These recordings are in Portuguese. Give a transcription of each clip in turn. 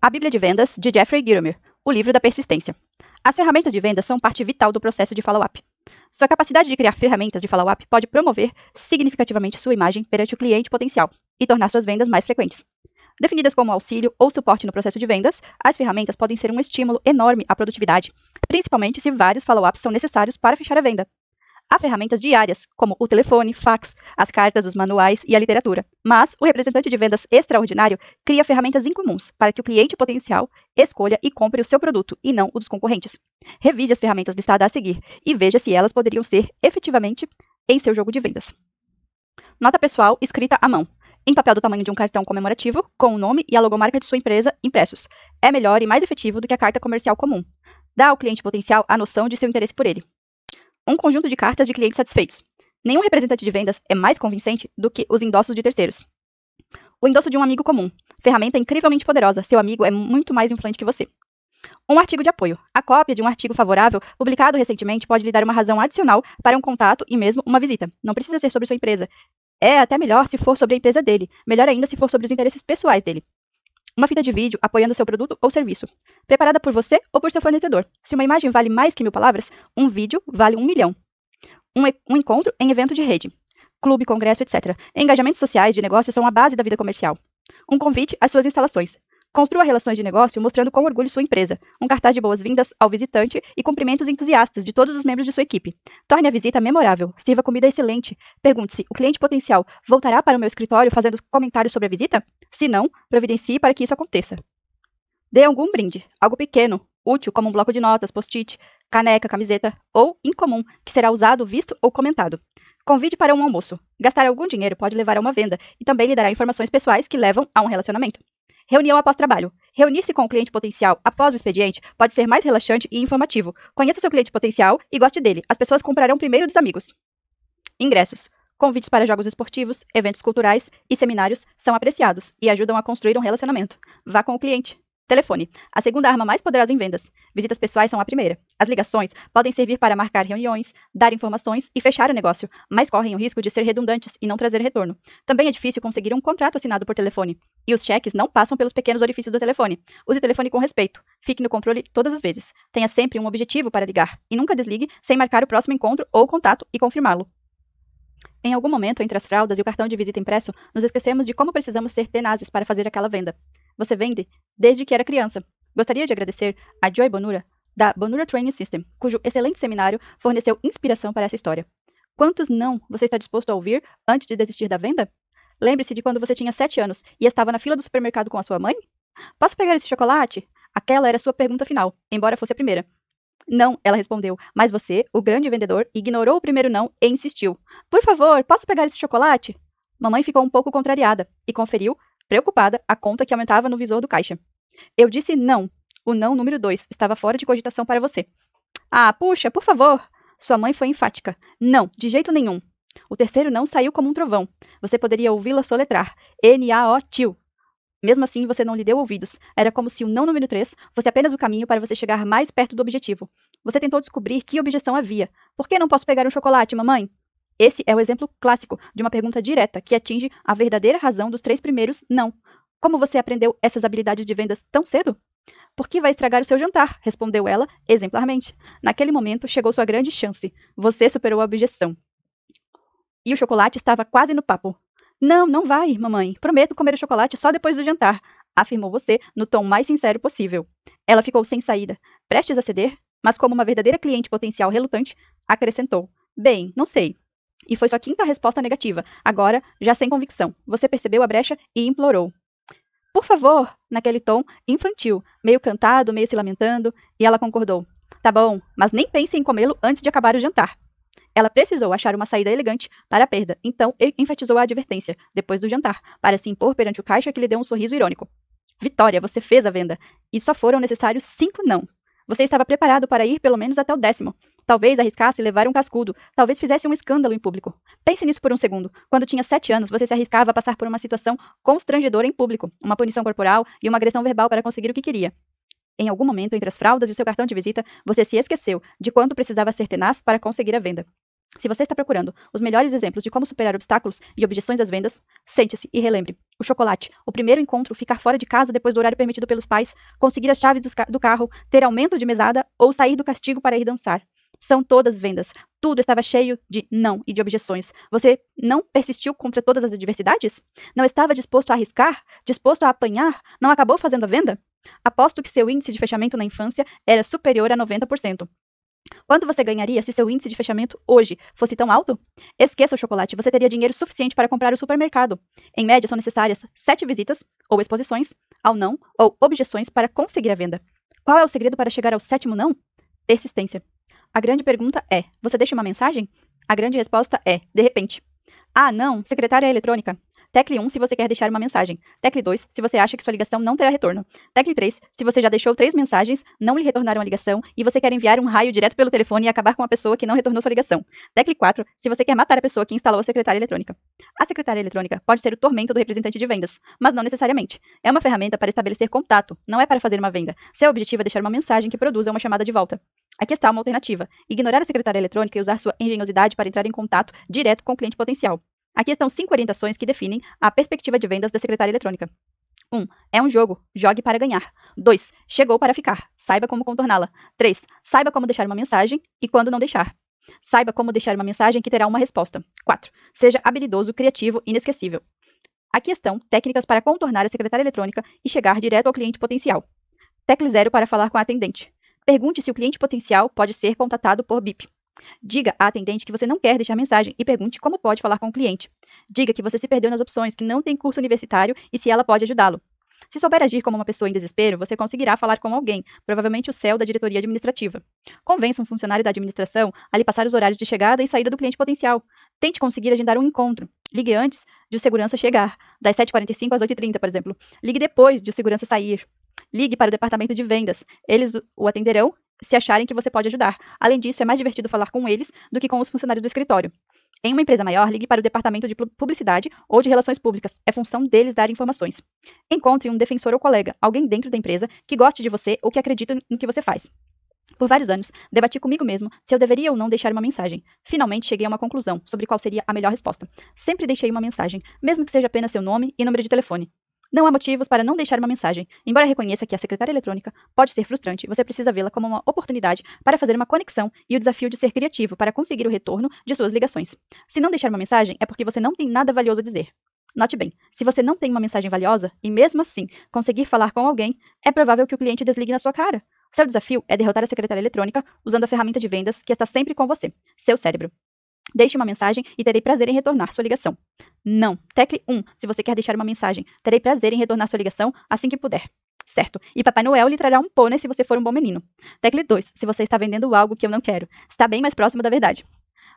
A Bíblia de Vendas, de Jeffrey Gitomer, o livro da persistência. As ferramentas de vendas são parte vital do processo de follow-up. Sua capacidade de criar ferramentas de follow-up pode promover significativamente sua imagem perante o cliente potencial e tornar suas vendas mais frequentes. Definidas como auxílio ou suporte no processo de vendas, as ferramentas podem ser um estímulo enorme à produtividade, principalmente se vários follow-ups são necessários para fechar a venda. Há ferramentas diárias, como o telefone, fax, as cartas, os manuais e a literatura. Mas o representante de vendas extraordinário cria ferramentas incomuns para que o cliente potencial escolha e compre o seu produto e não o dos concorrentes. Revise as ferramentas listadas a seguir e veja se elas poderiam ser efetivamente em seu jogo de vendas. Nota pessoal escrita à mão. Em papel do tamanho de um cartão comemorativo, com o nome e a logomarca de sua empresa impressos. É melhor e mais efetivo do que a carta comercial comum. Dá ao cliente potencial a noção de seu interesse por ele um conjunto de cartas de clientes satisfeitos. Nenhum representante de vendas é mais convincente do que os endossos de terceiros. O endosso de um amigo comum. Ferramenta incrivelmente poderosa. Seu amigo é muito mais influente que você. Um artigo de apoio. A cópia de um artigo favorável, publicado recentemente, pode lhe dar uma razão adicional para um contato e mesmo uma visita. Não precisa ser sobre sua empresa. É até melhor se for sobre a empresa dele. Melhor ainda se for sobre os interesses pessoais dele. Uma fita de vídeo apoiando seu produto ou serviço, preparada por você ou por seu fornecedor. Se uma imagem vale mais que mil palavras, um vídeo vale um milhão. Um, um encontro em evento de rede, clube, congresso, etc. Engajamentos sociais de negócio são a base da vida comercial. Um convite às suas instalações. Construa relações de negócio mostrando com orgulho sua empresa, um cartaz de boas-vindas ao visitante e cumprimentos entusiastas de todos os membros de sua equipe. Torne a visita memorável, sirva comida excelente. Pergunte-se: o cliente potencial voltará para o meu escritório fazendo comentários sobre a visita? Se não, providencie para que isso aconteça. Dê algum brinde, algo pequeno, útil, como um bloco de notas, post-it, caneca, camiseta, ou incomum, que será usado, visto ou comentado. Convide para um almoço. Gastar algum dinheiro pode levar a uma venda e também lhe dará informações pessoais que levam a um relacionamento. Reunião após trabalho. Reunir-se com o cliente potencial após o expediente pode ser mais relaxante e informativo. Conheça seu cliente potencial e goste dele. As pessoas comprarão primeiro dos amigos. Ingressos. Convites para jogos esportivos, eventos culturais e seminários são apreciados e ajudam a construir um relacionamento. Vá com o cliente. Telefone. A segunda arma mais poderosa em vendas. Visitas pessoais são a primeira. As ligações podem servir para marcar reuniões, dar informações e fechar o negócio, mas correm o risco de ser redundantes e não trazer retorno. Também é difícil conseguir um contrato assinado por telefone. E os cheques não passam pelos pequenos orifícios do telefone. Use o telefone com respeito. Fique no controle todas as vezes. Tenha sempre um objetivo para ligar. E nunca desligue sem marcar o próximo encontro ou contato e confirmá-lo. Em algum momento, entre as fraldas e o cartão de visita impresso, nos esquecemos de como precisamos ser tenazes para fazer aquela venda. Você vende desde que era criança. Gostaria de agradecer a Joy Bonura, da Bonura Training System, cujo excelente seminário forneceu inspiração para essa história. Quantos não você está disposto a ouvir antes de desistir da venda? Lembre-se de quando você tinha 7 anos e estava na fila do supermercado com a sua mãe? Posso pegar esse chocolate? Aquela era sua pergunta final, embora fosse a primeira. Não, ela respondeu, mas você, o grande vendedor, ignorou o primeiro não e insistiu. Por favor, posso pegar esse chocolate? Mamãe ficou um pouco contrariada e conferiu, preocupada, a conta que aumentava no visor do caixa. Eu disse não. O não número dois estava fora de cogitação para você. Ah, puxa, por favor. Sua mãe foi enfática. Não, de jeito nenhum. O terceiro não saiu como um trovão. Você poderia ouvi-la soletrar. N-A-O-Tio. Mesmo assim, você não lhe deu ouvidos. Era como se o não número 3 fosse apenas o caminho para você chegar mais perto do objetivo. Você tentou descobrir que objeção havia. Por que não posso pegar um chocolate, mamãe? Esse é o exemplo clássico de uma pergunta direta que atinge a verdadeira razão dos três primeiros não. Como você aprendeu essas habilidades de vendas tão cedo? Porque vai estragar o seu jantar, respondeu ela exemplarmente. Naquele momento chegou sua grande chance. Você superou a objeção. E o chocolate estava quase no papo. Não, não vai, mamãe. Prometo comer o chocolate só depois do jantar, afirmou você no tom mais sincero possível. Ela ficou sem saída, prestes a ceder, mas como uma verdadeira cliente potencial relutante, acrescentou: Bem, não sei. E foi sua quinta resposta negativa, agora já sem convicção. Você percebeu a brecha e implorou. Por favor, naquele tom infantil, meio cantado, meio se lamentando, e ela concordou. Tá bom, mas nem pense em comê-lo antes de acabar o jantar. Ela precisou achar uma saída elegante para a perda, então enfatizou a advertência, depois do jantar, para se impor perante o caixa que lhe deu um sorriso irônico. Vitória, você fez a venda. E só foram necessários cinco não. Você estava preparado para ir pelo menos até o décimo. Talvez arriscasse levar um cascudo, talvez fizesse um escândalo em público. Pense nisso por um segundo. Quando tinha sete anos, você se arriscava a passar por uma situação constrangedora em público, uma punição corporal e uma agressão verbal para conseguir o que queria. Em algum momento, entre as fraldas e o seu cartão de visita, você se esqueceu de quanto precisava ser tenaz para conseguir a venda. Se você está procurando os melhores exemplos de como superar obstáculos e objeções às vendas, sente-se e relembre. O chocolate, o primeiro encontro, ficar fora de casa depois do horário permitido pelos pais, conseguir as chaves do carro, ter aumento de mesada ou sair do castigo para ir dançar. São todas vendas. Tudo estava cheio de não e de objeções. Você não persistiu contra todas as adversidades? Não estava disposto a arriscar? Disposto a apanhar? Não acabou fazendo a venda? Aposto que seu índice de fechamento na infância era superior a 90%. Quanto você ganharia se seu índice de fechamento hoje fosse tão alto? Esqueça o chocolate, você teria dinheiro suficiente para comprar o supermercado. Em média, são necessárias sete visitas, ou exposições, ao não, ou objeções para conseguir a venda. Qual é o segredo para chegar ao sétimo não? Persistência. A grande pergunta é: você deixa uma mensagem? A grande resposta é: de repente. Ah, não, secretária eletrônica. Tecle 1 se você quer deixar uma mensagem. Tecle 2 se você acha que sua ligação não terá retorno. Tecle 3 se você já deixou três mensagens, não lhe retornaram a ligação e você quer enviar um raio direto pelo telefone e acabar com a pessoa que não retornou sua ligação. Tecle 4 se você quer matar a pessoa que instalou a secretária eletrônica. A secretária eletrônica pode ser o tormento do representante de vendas, mas não necessariamente. É uma ferramenta para estabelecer contato, não é para fazer uma venda. Seu objetivo é deixar uma mensagem que produza uma chamada de volta. Aqui está uma alternativa: ignorar a secretária eletrônica e usar sua engenhosidade para entrar em contato direto com o cliente potencial. Aqui estão cinco orientações que definem a perspectiva de vendas da secretária eletrônica. 1. Um, é um jogo. Jogue para ganhar. 2. Chegou para ficar. Saiba como contorná-la. 3. Saiba como deixar uma mensagem e quando não deixar. Saiba como deixar uma mensagem que terá uma resposta. 4. Seja habilidoso, criativo e inesquecível. Aqui estão técnicas para contornar a secretária eletrônica e chegar direto ao cliente potencial. Tecle 0 para falar com a atendente. Pergunte se o cliente potencial pode ser contatado por BIP. Diga à atendente que você não quer deixar mensagem e pergunte como pode falar com o cliente. Diga que você se perdeu nas opções, que não tem curso universitário e se ela pode ajudá-lo. Se souber agir como uma pessoa em desespero, você conseguirá falar com alguém, provavelmente o céu da diretoria administrativa. Convença um funcionário da administração a lhe passar os horários de chegada e saída do cliente potencial. Tente conseguir agendar um encontro. Ligue antes de o segurança chegar, das 7h45 às 8h30, por exemplo. Ligue depois de o segurança sair. Ligue para o departamento de vendas. Eles o atenderão se acharem que você pode ajudar. Além disso, é mais divertido falar com eles do que com os funcionários do escritório. Em uma empresa maior, ligue para o departamento de publicidade ou de relações públicas. É função deles dar informações. Encontre um defensor ou colega, alguém dentro da empresa que goste de você ou que acredite no que você faz. Por vários anos, debati comigo mesmo se eu deveria ou não deixar uma mensagem. Finalmente cheguei a uma conclusão sobre qual seria a melhor resposta. Sempre deixei uma mensagem, mesmo que seja apenas seu nome e número de telefone. Não há motivos para não deixar uma mensagem. Embora reconheça que a secretária eletrônica pode ser frustrante, você precisa vê-la como uma oportunidade para fazer uma conexão e o desafio de ser criativo para conseguir o retorno de suas ligações. Se não deixar uma mensagem, é porque você não tem nada valioso a dizer. Note bem, se você não tem uma mensagem valiosa e mesmo assim conseguir falar com alguém, é provável que o cliente desligue na sua cara. Seu desafio é derrotar a secretária eletrônica usando a ferramenta de vendas que está sempre com você, seu cérebro. Deixe uma mensagem e terei prazer em retornar sua ligação. Não. Tecle 1 se você quer deixar uma mensagem. Terei prazer em retornar sua ligação assim que puder. Certo. E Papai Noel lhe trará um pônei se você for um bom menino. Tecle 2 se você está vendendo algo que eu não quero. Está bem mais próximo da verdade.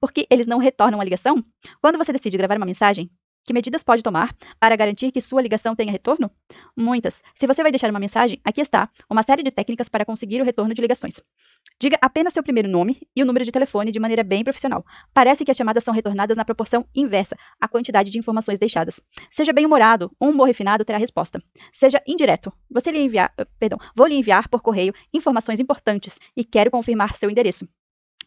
Por que eles não retornam a ligação? Quando você decide gravar uma mensagem, que medidas pode tomar para garantir que sua ligação tenha retorno? Muitas. Se você vai deixar uma mensagem, aqui está uma série de técnicas para conseguir o retorno de ligações. Diga apenas seu primeiro nome e o número de telefone de maneira bem profissional. Parece que as chamadas são retornadas na proporção inversa à quantidade de informações deixadas. Seja bem-humorado, um humor refinado terá resposta. Seja indireto. Você lhe enviar, perdão, vou lhe enviar por correio informações importantes e quero confirmar seu endereço.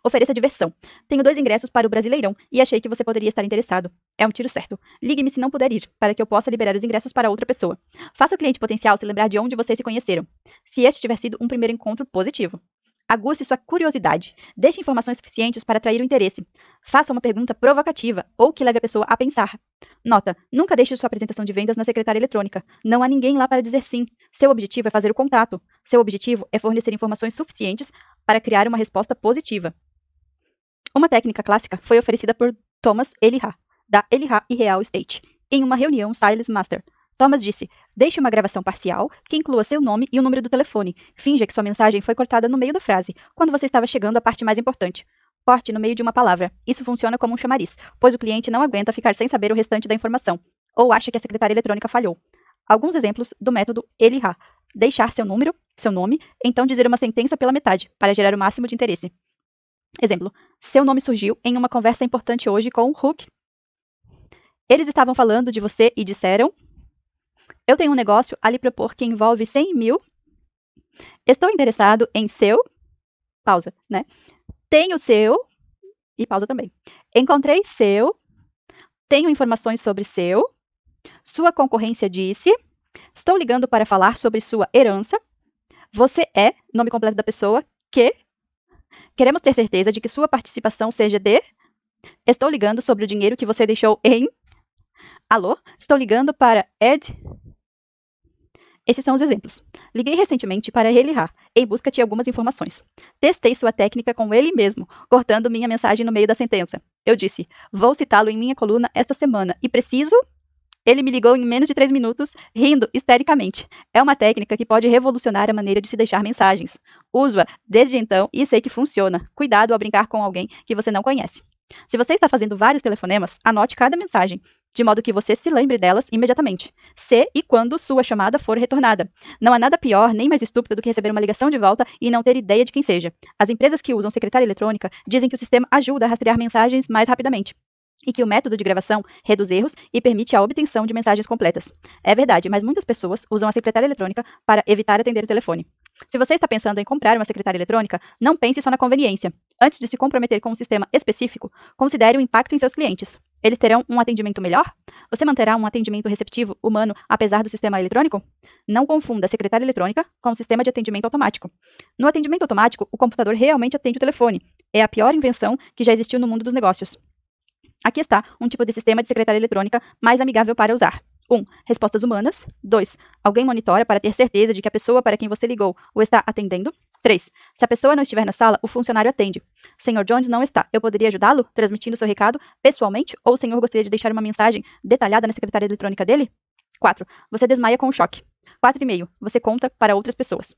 Ofereça diversão. Tenho dois ingressos para o Brasileirão e achei que você poderia estar interessado. É um tiro certo. Ligue-me se não puder ir, para que eu possa liberar os ingressos para outra pessoa. Faça o cliente potencial se lembrar de onde vocês se conheceram. Se este tiver sido um primeiro encontro positivo. Aguce sua curiosidade. Deixe informações suficientes para atrair o interesse. Faça uma pergunta provocativa ou que leve a pessoa a pensar. Nota: nunca deixe sua apresentação de vendas na secretária eletrônica. Não há ninguém lá para dizer sim. Seu objetivo é fazer o contato. Seu objetivo é fornecer informações suficientes para criar uma resposta positiva. Uma técnica clássica foi oferecida por Thomas Eliha, da Eliha e Real Estate, em uma reunião Silas Master. Thomas disse: Deixe uma gravação parcial que inclua seu nome e o número do telefone. Finja que sua mensagem foi cortada no meio da frase, quando você estava chegando à parte mais importante. Corte no meio de uma palavra. Isso funciona como um chamariz, pois o cliente não aguenta ficar sem saber o restante da informação, ou acha que a secretária eletrônica falhou. Alguns exemplos do método Eliha: deixar seu número, seu nome, então dizer uma sentença pela metade, para gerar o máximo de interesse. Exemplo: seu nome surgiu em uma conversa importante hoje com Hook. Eles estavam falando de você e disseram: Eu tenho um negócio a lhe propor que envolve 100 mil. Estou interessado em seu. Pausa, né? Tenho seu. e pausa também. Encontrei seu, tenho informações sobre seu, sua concorrência disse, estou ligando para falar sobre sua herança, você é, nome completo da pessoa, que, queremos ter certeza de que sua participação seja de, estou ligando sobre o dinheiro que você deixou em, alô, estou ligando para Ed, esses são os exemplos. Liguei recentemente para Relirá, em busca de algumas informações. Testei sua técnica com ele mesmo, cortando minha mensagem no meio da sentença. Eu disse: Vou citá-lo em minha coluna esta semana e preciso. Ele me ligou em menos de três minutos, rindo histericamente. É uma técnica que pode revolucionar a maneira de se deixar mensagens. Uso-a desde então e sei que funciona. Cuidado ao brincar com alguém que você não conhece. Se você está fazendo vários telefonemas, anote cada mensagem de modo que você se lembre delas imediatamente, se e quando sua chamada for retornada. Não há nada pior nem mais estúpido do que receber uma ligação de volta e não ter ideia de quem seja. As empresas que usam secretária eletrônica dizem que o sistema ajuda a rastrear mensagens mais rapidamente e que o método de gravação reduz erros e permite a obtenção de mensagens completas. É verdade, mas muitas pessoas usam a secretária eletrônica para evitar atender o telefone. Se você está pensando em comprar uma secretária eletrônica, não pense só na conveniência. Antes de se comprometer com um sistema específico, considere o impacto em seus clientes. Eles terão um atendimento melhor? Você manterá um atendimento receptivo, humano, apesar do sistema eletrônico? Não confunda a secretária eletrônica com o sistema de atendimento automático. No atendimento automático, o computador realmente atende o telefone. É a pior invenção que já existiu no mundo dos negócios. Aqui está um tipo de sistema de secretária eletrônica mais amigável para usar. 1. Um, respostas humanas. 2. Alguém monitora para ter certeza de que a pessoa para quem você ligou o está atendendo. 3. Se a pessoa não estiver na sala, o funcionário atende. Senhor Jones não está. Eu poderia ajudá-lo, transmitindo seu recado pessoalmente? Ou o senhor gostaria de deixar uma mensagem detalhada na secretária eletrônica dele? 4. Você desmaia com o choque. 4,5. Você conta para outras pessoas.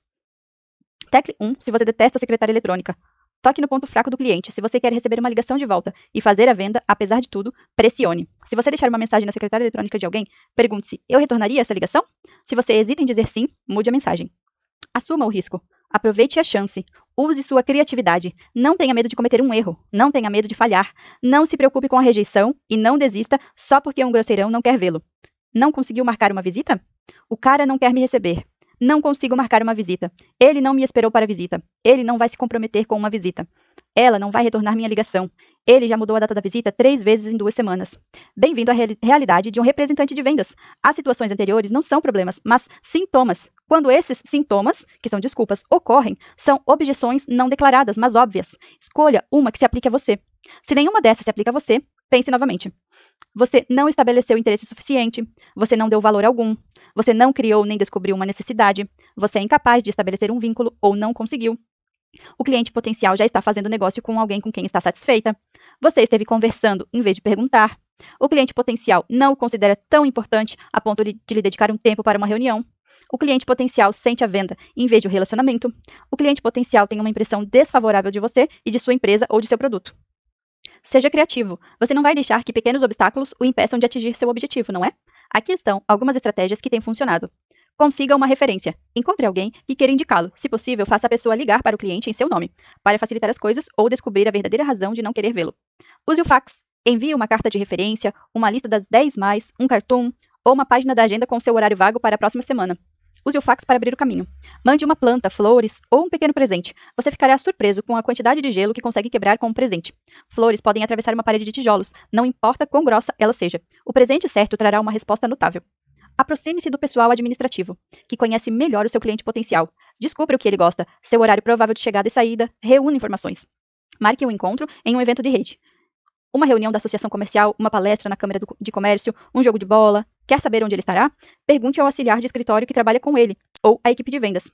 Tecle 1 se você detesta a secretária eletrônica. Toque no ponto fraco do cliente. Se você quer receber uma ligação de volta e fazer a venda, apesar de tudo, pressione. Se você deixar uma mensagem na secretária eletrônica de alguém, pergunte-se: eu retornaria essa ligação? Se você hesita em dizer sim, mude a mensagem. Assuma o risco. Aproveite a chance. Use sua criatividade. Não tenha medo de cometer um erro. Não tenha medo de falhar. Não se preocupe com a rejeição e não desista só porque um grosseirão não quer vê-lo. Não conseguiu marcar uma visita? O cara não quer me receber. Não consigo marcar uma visita. Ele não me esperou para a visita. Ele não vai se comprometer com uma visita. Ela não vai retornar minha ligação. Ele já mudou a data da visita três vezes em duas semanas. Bem-vindo à reali realidade de um representante de vendas. As situações anteriores não são problemas, mas sintomas. Quando esses sintomas, que são desculpas, ocorrem, são objeções não declaradas, mas óbvias. Escolha uma que se aplique a você. Se nenhuma dessas se aplica a você, pense novamente. Você não estabeleceu interesse suficiente, você não deu valor algum, você não criou nem descobriu uma necessidade, você é incapaz de estabelecer um vínculo ou não conseguiu. O cliente potencial já está fazendo negócio com alguém com quem está satisfeita. Você esteve conversando em vez de perguntar. O cliente potencial não o considera tão importante a ponto de, lhe dedicar um tempo para uma reunião. O cliente potencial sente a venda em vez de o relacionamento. O cliente potencial tem uma impressão desfavorável de você e de sua empresa ou de seu produto. Seja criativo. Você não vai deixar que pequenos obstáculos o impeçam de atingir seu objetivo, não é? Aqui estão algumas estratégias que têm funcionado. Consiga uma referência. Encontre alguém que queira indicá-lo. Se possível, faça a pessoa ligar para o cliente em seu nome, para facilitar as coisas ou descobrir a verdadeira razão de não querer vê-lo. Use o fax. Envie uma carta de referência, uma lista das 10 mais, um cartoon ou uma página da agenda com seu horário vago para a próxima semana. Use o fax para abrir o caminho. Mande uma planta, flores ou um pequeno presente. Você ficará surpreso com a quantidade de gelo que consegue quebrar com um presente. Flores podem atravessar uma parede de tijolos, não importa quão grossa ela seja. O presente certo trará uma resposta notável. Aproxime-se do pessoal administrativo, que conhece melhor o seu cliente potencial. Descubra o que ele gosta, seu horário provável de chegada e saída, reúna informações. Marque um encontro em um evento de rede. Uma reunião da associação comercial, uma palestra na Câmara de Comércio, um jogo de bola, Quer saber onde ele estará? Pergunte ao auxiliar de escritório que trabalha com ele, ou à equipe de vendas.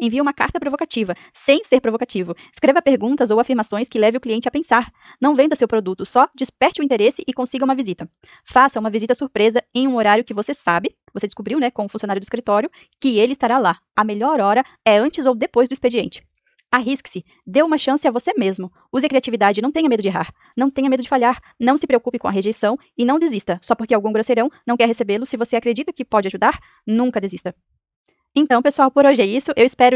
Envie uma carta provocativa, sem ser provocativo. Escreva perguntas ou afirmações que leve o cliente a pensar. Não venda seu produto, só desperte o interesse e consiga uma visita. Faça uma visita surpresa em um horário que você sabe, você descobriu, né, com o funcionário do escritório, que ele estará lá. A melhor hora é antes ou depois do expediente. Arrisque-se, dê uma chance a você mesmo. Use a criatividade, não tenha medo de errar, não tenha medo de falhar, não se preocupe com a rejeição e não desista. Só porque algum grosseirão não quer recebê-lo, se você acredita que pode ajudar, nunca desista. Então, pessoal, por hoje é isso. Eu espero